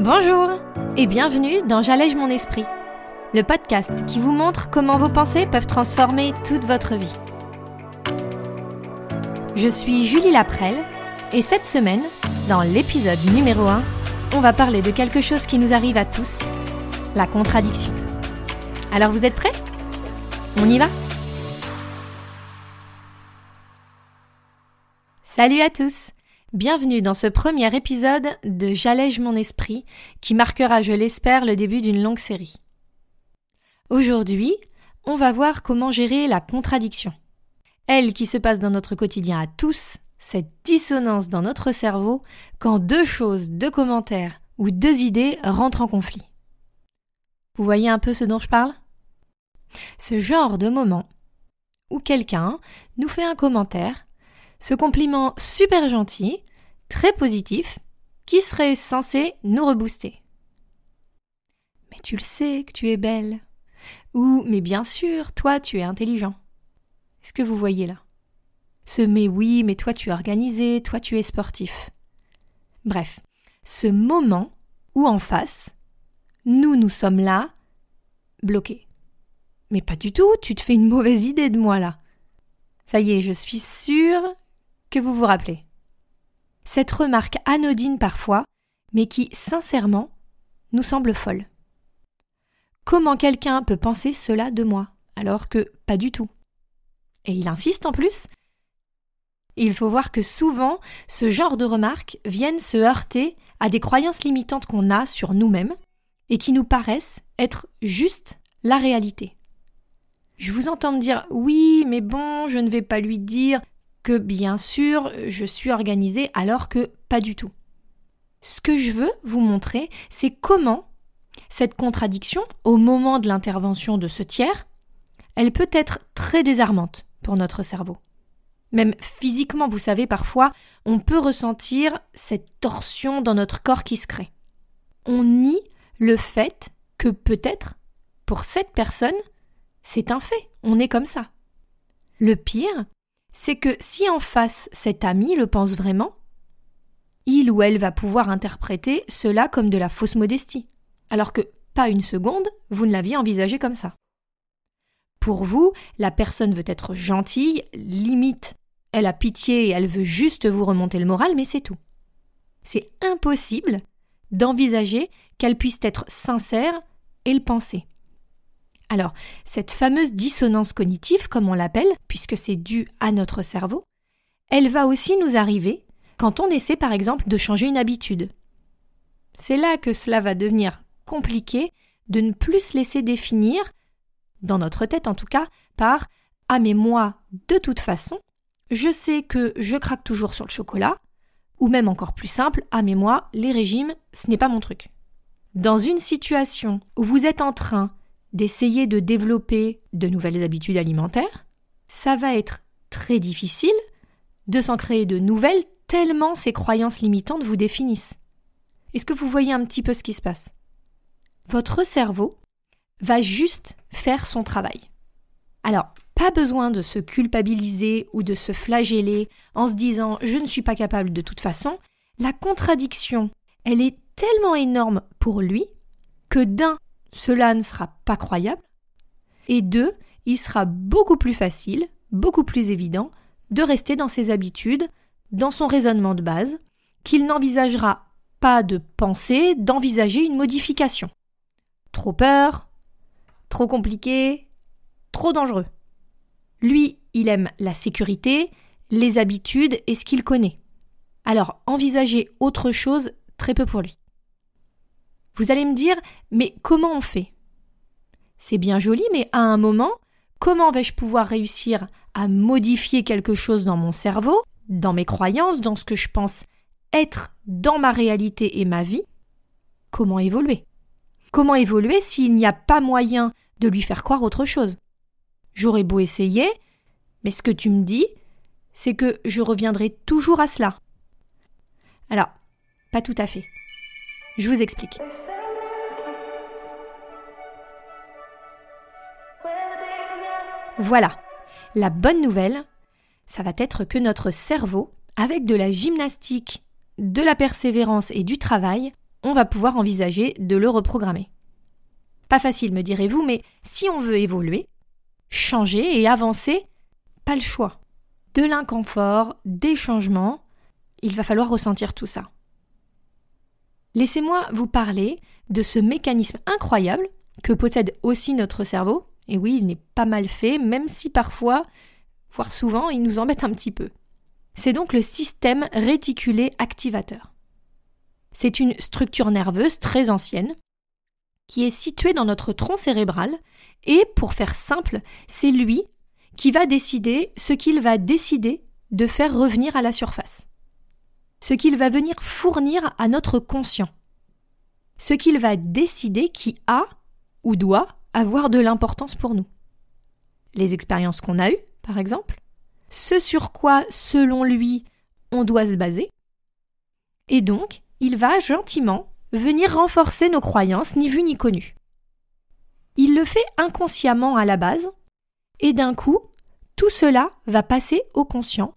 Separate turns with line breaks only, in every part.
Bonjour et bienvenue dans J'allège mon esprit, le podcast qui vous montre comment vos pensées peuvent transformer toute votre vie. Je suis Julie Laprelle et cette semaine, dans l'épisode numéro 1, on va parler de quelque chose qui nous arrive à tous, la contradiction. Alors vous êtes prêts? On y va? Salut à tous Bienvenue dans ce premier épisode de J'allège mon esprit qui marquera, je l'espère, le début d'une longue série. Aujourd'hui, on va voir comment gérer la contradiction. Elle qui se passe dans notre quotidien à tous, cette dissonance dans notre cerveau quand deux choses, deux commentaires ou deux idées rentrent en conflit. Vous voyez un peu ce dont je parle? Ce genre de moment où quelqu'un nous fait un commentaire ce compliment super gentil, très positif, qui serait censé nous rebooster. Mais tu le sais que tu es belle. Ou, mais bien sûr, toi tu es intelligent. Est-ce que vous voyez là? Ce mais oui, mais toi tu es organisé, toi tu es sportif. Bref, ce moment où en face, nous nous sommes là, bloqués. Mais pas du tout, tu te fais une mauvaise idée de moi là. Ça y est, je suis sûre que vous vous rappelez. Cette remarque anodine parfois, mais qui, sincèrement, nous semble folle. Comment quelqu'un peut penser cela de moi, alors que pas du tout? Et il insiste en plus. Il faut voir que souvent, ce genre de remarques viennent se heurter à des croyances limitantes qu'on a sur nous-mêmes et qui nous paraissent être juste la réalité. Je vous entends me dire oui, mais bon, je ne vais pas lui dire, que bien sûr je suis organisée alors que pas du tout. Ce que je veux vous montrer, c'est comment cette contradiction, au moment de l'intervention de ce tiers, elle peut être très désarmante pour notre cerveau. Même physiquement, vous savez, parfois, on peut ressentir cette torsion dans notre corps qui se crée. On nie le fait que peut-être, pour cette personne, c'est un fait, on est comme ça. Le pire, c'est que si en face cet ami le pense vraiment, il ou elle va pouvoir interpréter cela comme de la fausse modestie, alors que pas une seconde, vous ne l'aviez envisagé comme ça. Pour vous, la personne veut être gentille, limite, elle a pitié et elle veut juste vous remonter le moral, mais c'est tout. C'est impossible d'envisager qu'elle puisse être sincère et le penser. Alors, cette fameuse dissonance cognitive, comme on l'appelle, puisque c'est dû à notre cerveau, elle va aussi nous arriver quand on essaie par exemple de changer une habitude. C'est là que cela va devenir compliqué de ne plus se laisser définir, dans notre tête en tout cas, par Ah mais moi, de toute façon, je sais que je craque toujours sur le chocolat, ou même encore plus simple, Ah mais moi, les régimes, ce n'est pas mon truc. Dans une situation où vous êtes en train d'essayer de développer de nouvelles habitudes alimentaires, ça va être très difficile de s'en créer de nouvelles tellement ces croyances limitantes vous définissent. Est-ce que vous voyez un petit peu ce qui se passe? Votre cerveau va juste faire son travail. Alors, pas besoin de se culpabiliser ou de se flageller en se disant je ne suis pas capable de toute façon. La contradiction, elle est tellement énorme pour lui que d'un, cela ne sera pas croyable. Et deux, il sera beaucoup plus facile, beaucoup plus évident de rester dans ses habitudes, dans son raisonnement de base, qu'il n'envisagera pas de penser d'envisager une modification. Trop peur, trop compliqué, trop dangereux. Lui, il aime la sécurité, les habitudes et ce qu'il connaît. Alors envisager autre chose, très peu pour lui. Vous allez me dire, mais comment on fait? C'est bien joli, mais à un moment, comment vais-je pouvoir réussir à modifier quelque chose dans mon cerveau, dans mes croyances, dans ce que je pense être dans ma réalité et ma vie? Comment évoluer? Comment évoluer s'il n'y a pas moyen de lui faire croire autre chose? J'aurais beau essayer, mais ce que tu me dis, c'est que je reviendrai toujours à cela. Alors, pas tout à fait. Je vous explique. Voilà. La bonne nouvelle, ça va être que notre cerveau, avec de la gymnastique, de la persévérance et du travail, on va pouvoir envisager de le reprogrammer. Pas facile, me direz-vous, mais si on veut évoluer, changer et avancer, pas le choix. De l'inconfort, des changements, il va falloir ressentir tout ça. Laissez-moi vous parler de ce mécanisme incroyable que possède aussi notre cerveau. Et oui, il n'est pas mal fait, même si parfois, voire souvent, il nous embête un petit peu. C'est donc le système réticulé activateur. C'est une structure nerveuse très ancienne qui est située dans notre tronc cérébral et, pour faire simple, c'est lui qui va décider ce qu'il va décider de faire revenir à la surface ce qu'il va venir fournir à notre conscient, ce qu'il va décider qui a ou doit avoir de l'importance pour nous. Les expériences qu'on a eues, par exemple, ce sur quoi, selon lui, on doit se baser, et donc il va gentiment venir renforcer nos croyances ni vues ni connues. Il le fait inconsciemment à la base, et d'un coup, tout cela va passer au conscient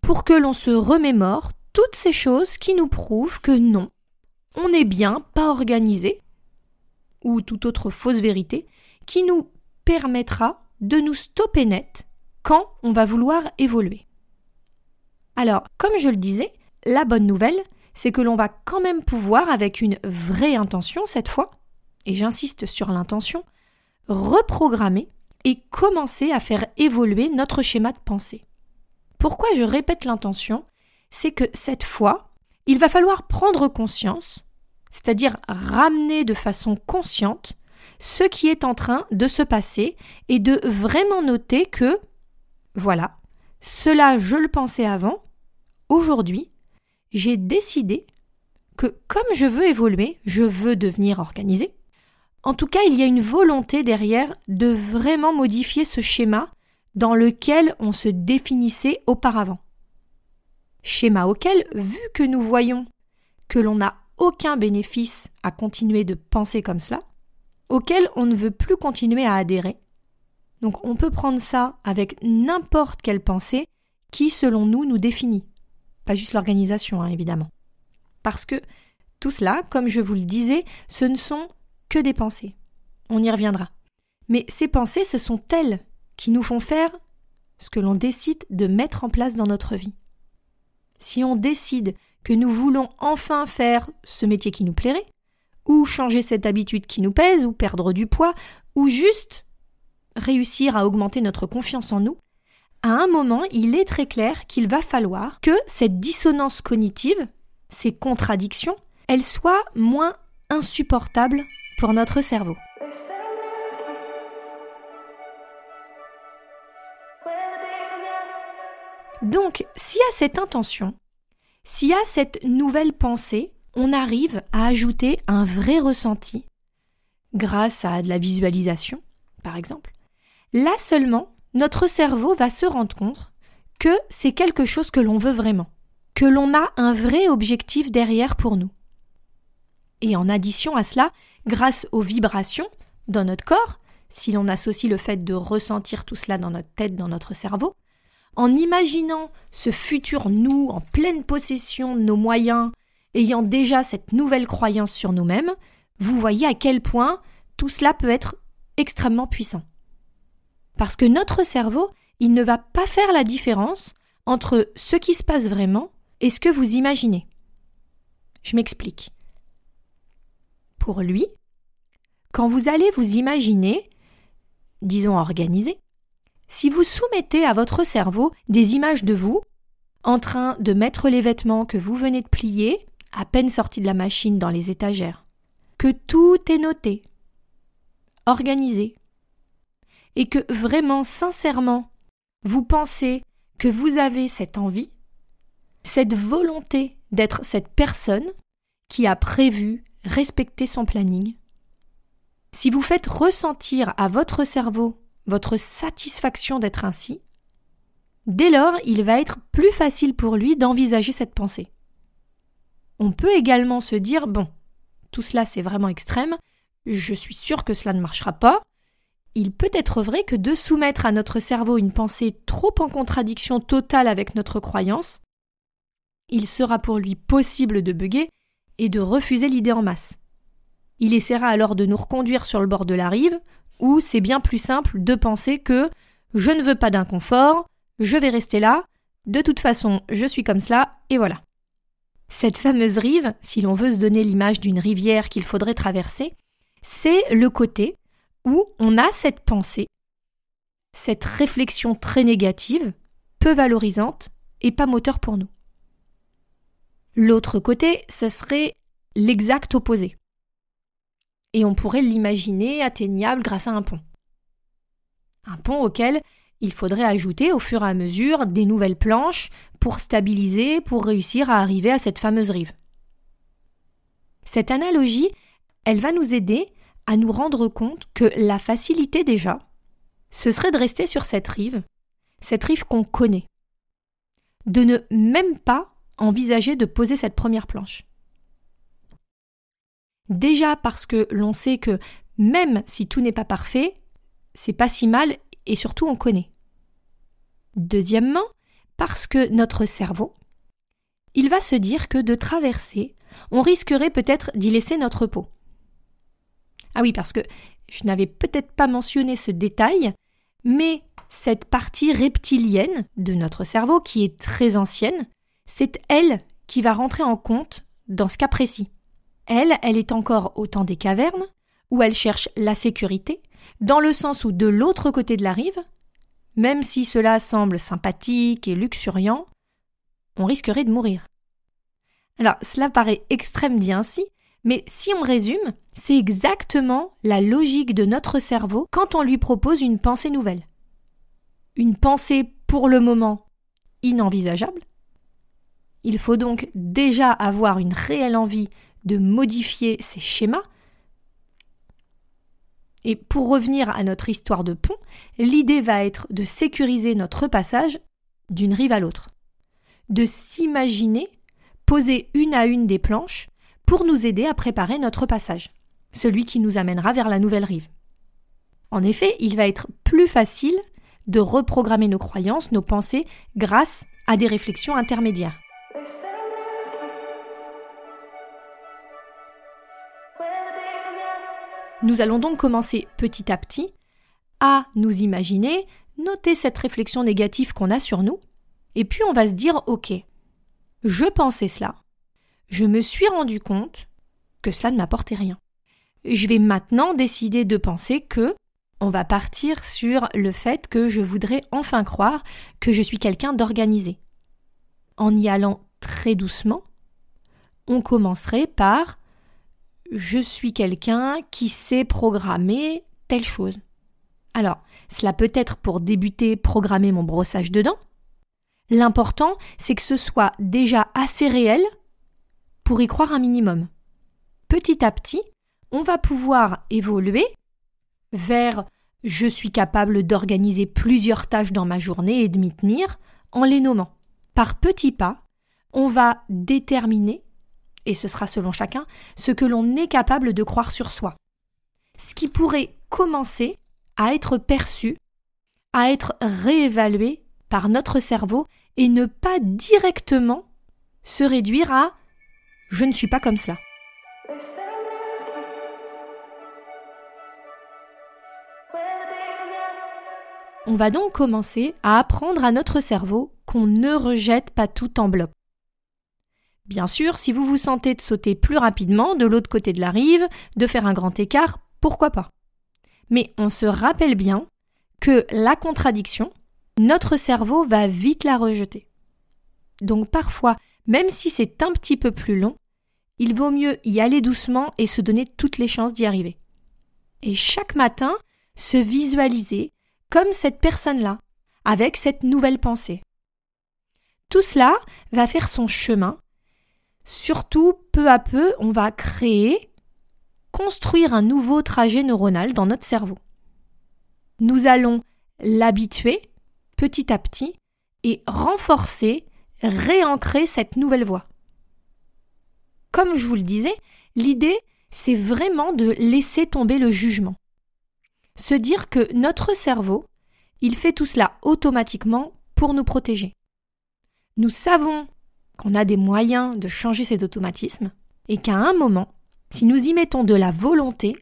pour que l'on se remémore toutes ces choses qui nous prouvent que non, on n'est bien pas organisé, ou toute autre fausse vérité, qui nous permettra de nous stopper net quand on va vouloir évoluer. Alors, comme je le disais, la bonne nouvelle, c'est que l'on va quand même pouvoir, avec une vraie intention cette fois, et j'insiste sur l'intention, reprogrammer et commencer à faire évoluer notre schéma de pensée. Pourquoi je répète l'intention? C'est que cette fois, il va falloir prendre conscience, c'est-à-dire ramener de façon consciente ce qui est en train de se passer et de vraiment noter que, voilà, cela je le pensais avant, aujourd'hui, j'ai décidé que comme je veux évoluer, je veux devenir organisé. En tout cas, il y a une volonté derrière de vraiment modifier ce schéma dans lequel on se définissait auparavant schéma auquel, vu que nous voyons que l'on n'a aucun bénéfice à continuer de penser comme cela, auquel on ne veut plus continuer à adhérer. Donc on peut prendre ça avec n'importe quelle pensée qui, selon nous, nous définit. Pas juste l'organisation, hein, évidemment. Parce que tout cela, comme je vous le disais, ce ne sont que des pensées. On y reviendra. Mais ces pensées, ce sont elles qui nous font faire ce que l'on décide de mettre en place dans notre vie si on décide que nous voulons enfin faire ce métier qui nous plairait, ou changer cette habitude qui nous pèse, ou perdre du poids, ou juste réussir à augmenter notre confiance en nous, à un moment, il est très clair qu'il va falloir que cette dissonance cognitive, ces contradictions, elles soient moins insupportables pour notre cerveau. Donc, y a cette intention, y a cette nouvelle pensée, on arrive à ajouter un vrai ressenti, grâce à de la visualisation, par exemple. Là seulement, notre cerveau va se rendre compte que c'est quelque chose que l'on veut vraiment, que l'on a un vrai objectif derrière pour nous. Et en addition à cela, grâce aux vibrations dans notre corps, si l'on associe le fait de ressentir tout cela dans notre tête, dans notre cerveau, en imaginant ce futur nous en pleine possession de nos moyens, ayant déjà cette nouvelle croyance sur nous-mêmes, vous voyez à quel point tout cela peut être extrêmement puissant. Parce que notre cerveau, il ne va pas faire la différence entre ce qui se passe vraiment et ce que vous imaginez. Je m'explique. Pour lui, quand vous allez vous imaginer, disons organisé, si vous soumettez à votre cerveau des images de vous, en train de mettre les vêtements que vous venez de plier, à peine sortis de la machine dans les étagères, que tout est noté, organisé, et que vraiment, sincèrement, vous pensez que vous avez cette envie, cette volonté d'être cette personne qui a prévu respecter son planning, si vous faites ressentir à votre cerveau votre satisfaction d'être ainsi, dès lors il va être plus facile pour lui d'envisager cette pensée. On peut également se dire bon, tout cela c'est vraiment extrême, je suis sûr que cela ne marchera pas. Il peut être vrai que de soumettre à notre cerveau une pensée trop en contradiction totale avec notre croyance, il sera pour lui possible de bugger et de refuser l'idée en masse. Il essaiera alors de nous reconduire sur le bord de la rive, où c'est bien plus simple de penser que je ne veux pas d'inconfort, je vais rester là, de toute façon je suis comme cela, et voilà. Cette fameuse rive, si l'on veut se donner l'image d'une rivière qu'il faudrait traverser, c'est le côté où on a cette pensée, cette réflexion très négative, peu valorisante et pas moteur pour nous. L'autre côté, ce serait l'exact opposé. Et on pourrait l'imaginer atteignable grâce à un pont. Un pont auquel il faudrait ajouter au fur et à mesure des nouvelles planches pour stabiliser, pour réussir à arriver à cette fameuse rive. Cette analogie, elle va nous aider à nous rendre compte que la facilité déjà, ce serait de rester sur cette rive, cette rive qu'on connaît, de ne même pas envisager de poser cette première planche. Déjà parce que l'on sait que même si tout n'est pas parfait, c'est pas si mal et surtout on connaît. Deuxièmement, parce que notre cerveau, il va se dire que de traverser, on risquerait peut-être d'y laisser notre peau. Ah oui, parce que je n'avais peut-être pas mentionné ce détail, mais cette partie reptilienne de notre cerveau, qui est très ancienne, c'est elle qui va rentrer en compte dans ce cas précis. Elle, elle est encore au temps des cavernes, où elle cherche la sécurité, dans le sens où de l'autre côté de la rive, même si cela semble sympathique et luxuriant, on risquerait de mourir. Alors, cela paraît extrême dit ainsi, mais si on résume, c'est exactement la logique de notre cerveau quand on lui propose une pensée nouvelle. Une pensée pour le moment inenvisageable. Il faut donc déjà avoir une réelle envie de modifier ces schémas et pour revenir à notre histoire de pont, l'idée va être de sécuriser notre passage d'une rive à l'autre, de s'imaginer poser une à une des planches pour nous aider à préparer notre passage, celui qui nous amènera vers la nouvelle rive. En effet, il va être plus facile de reprogrammer nos croyances, nos pensées, grâce à des réflexions intermédiaires. Nous allons donc commencer petit à petit à nous imaginer, noter cette réflexion négative qu'on a sur nous, et puis on va se dire ok, je pensais cela, je me suis rendu compte que cela ne m'apportait rien. Je vais maintenant décider de penser que on va partir sur le fait que je voudrais enfin croire que je suis quelqu'un d'organisé. En y allant très doucement, on commencerait par je suis quelqu'un qui sait programmer telle chose. Alors, cela peut être pour débuter programmer mon brossage de dents. L'important, c'est que ce soit déjà assez réel pour y croire un minimum. Petit à petit, on va pouvoir évoluer vers je suis capable d'organiser plusieurs tâches dans ma journée et de m'y tenir en les nommant. Par petits pas, on va déterminer et ce sera selon chacun, ce que l'on est capable de croire sur soi. Ce qui pourrait commencer à être perçu, à être réévalué par notre cerveau et ne pas directement se réduire à je ne suis pas comme cela. On va donc commencer à apprendre à notre cerveau qu'on ne rejette pas tout en bloc. Bien sûr, si vous vous sentez de sauter plus rapidement de l'autre côté de la rive, de faire un grand écart, pourquoi pas? Mais on se rappelle bien que la contradiction, notre cerveau va vite la rejeter. Donc parfois, même si c'est un petit peu plus long, il vaut mieux y aller doucement et se donner toutes les chances d'y arriver. Et chaque matin, se visualiser comme cette personne-là, avec cette nouvelle pensée. Tout cela va faire son chemin Surtout, peu à peu, on va créer, construire un nouveau trajet neuronal dans notre cerveau. Nous allons l'habituer petit à petit et renforcer, réancrer cette nouvelle voie. Comme je vous le disais, l'idée, c'est vraiment de laisser tomber le jugement. Se dire que notre cerveau, il fait tout cela automatiquement pour nous protéger. Nous savons qu'on a des moyens de changer cet automatisme, et qu'à un moment, si nous y mettons de la volonté,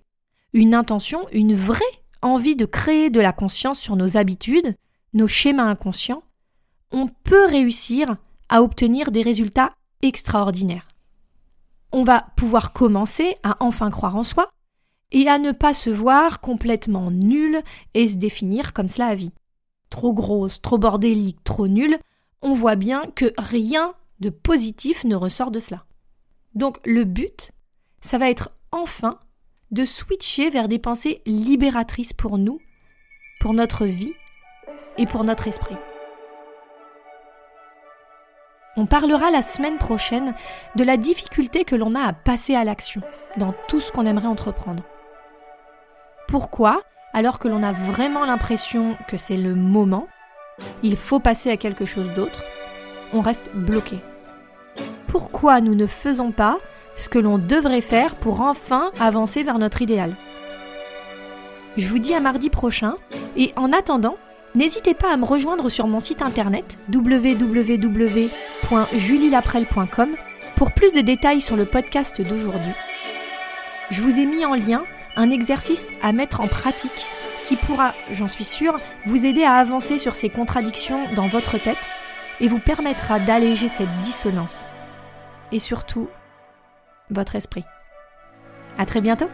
une intention, une vraie envie de créer de la conscience sur nos habitudes, nos schémas inconscients, on peut réussir à obtenir des résultats extraordinaires. On va pouvoir commencer à enfin croire en soi et à ne pas se voir complètement nul et se définir comme cela à vie. Trop grosse, trop bordélique, trop nulle, on voit bien que rien de positif ne ressort de cela. Donc le but, ça va être enfin de switcher vers des pensées libératrices pour nous, pour notre vie et pour notre esprit. On parlera la semaine prochaine de la difficulté que l'on a à passer à l'action dans tout ce qu'on aimerait entreprendre. Pourquoi, alors que l'on a vraiment l'impression que c'est le moment, il faut passer à quelque chose d'autre, on reste bloqué Pourquoi nous ne faisons pas ce que l'on devrait faire pour enfin avancer vers notre idéal? Je vous dis à mardi prochain et en attendant, n'hésitez pas à me rejoindre sur mon site internet www.julielaprel.com pour plus de détails sur le podcast d'aujourd'hui. Je vous ai mis en lien un exercice à mettre en pratique qui pourra, j'en suis sûre, vous aider à avancer sur ces contradictions dans votre tête et vous permettra d'alléger cette dissonance. Et surtout, votre esprit. À très bientôt!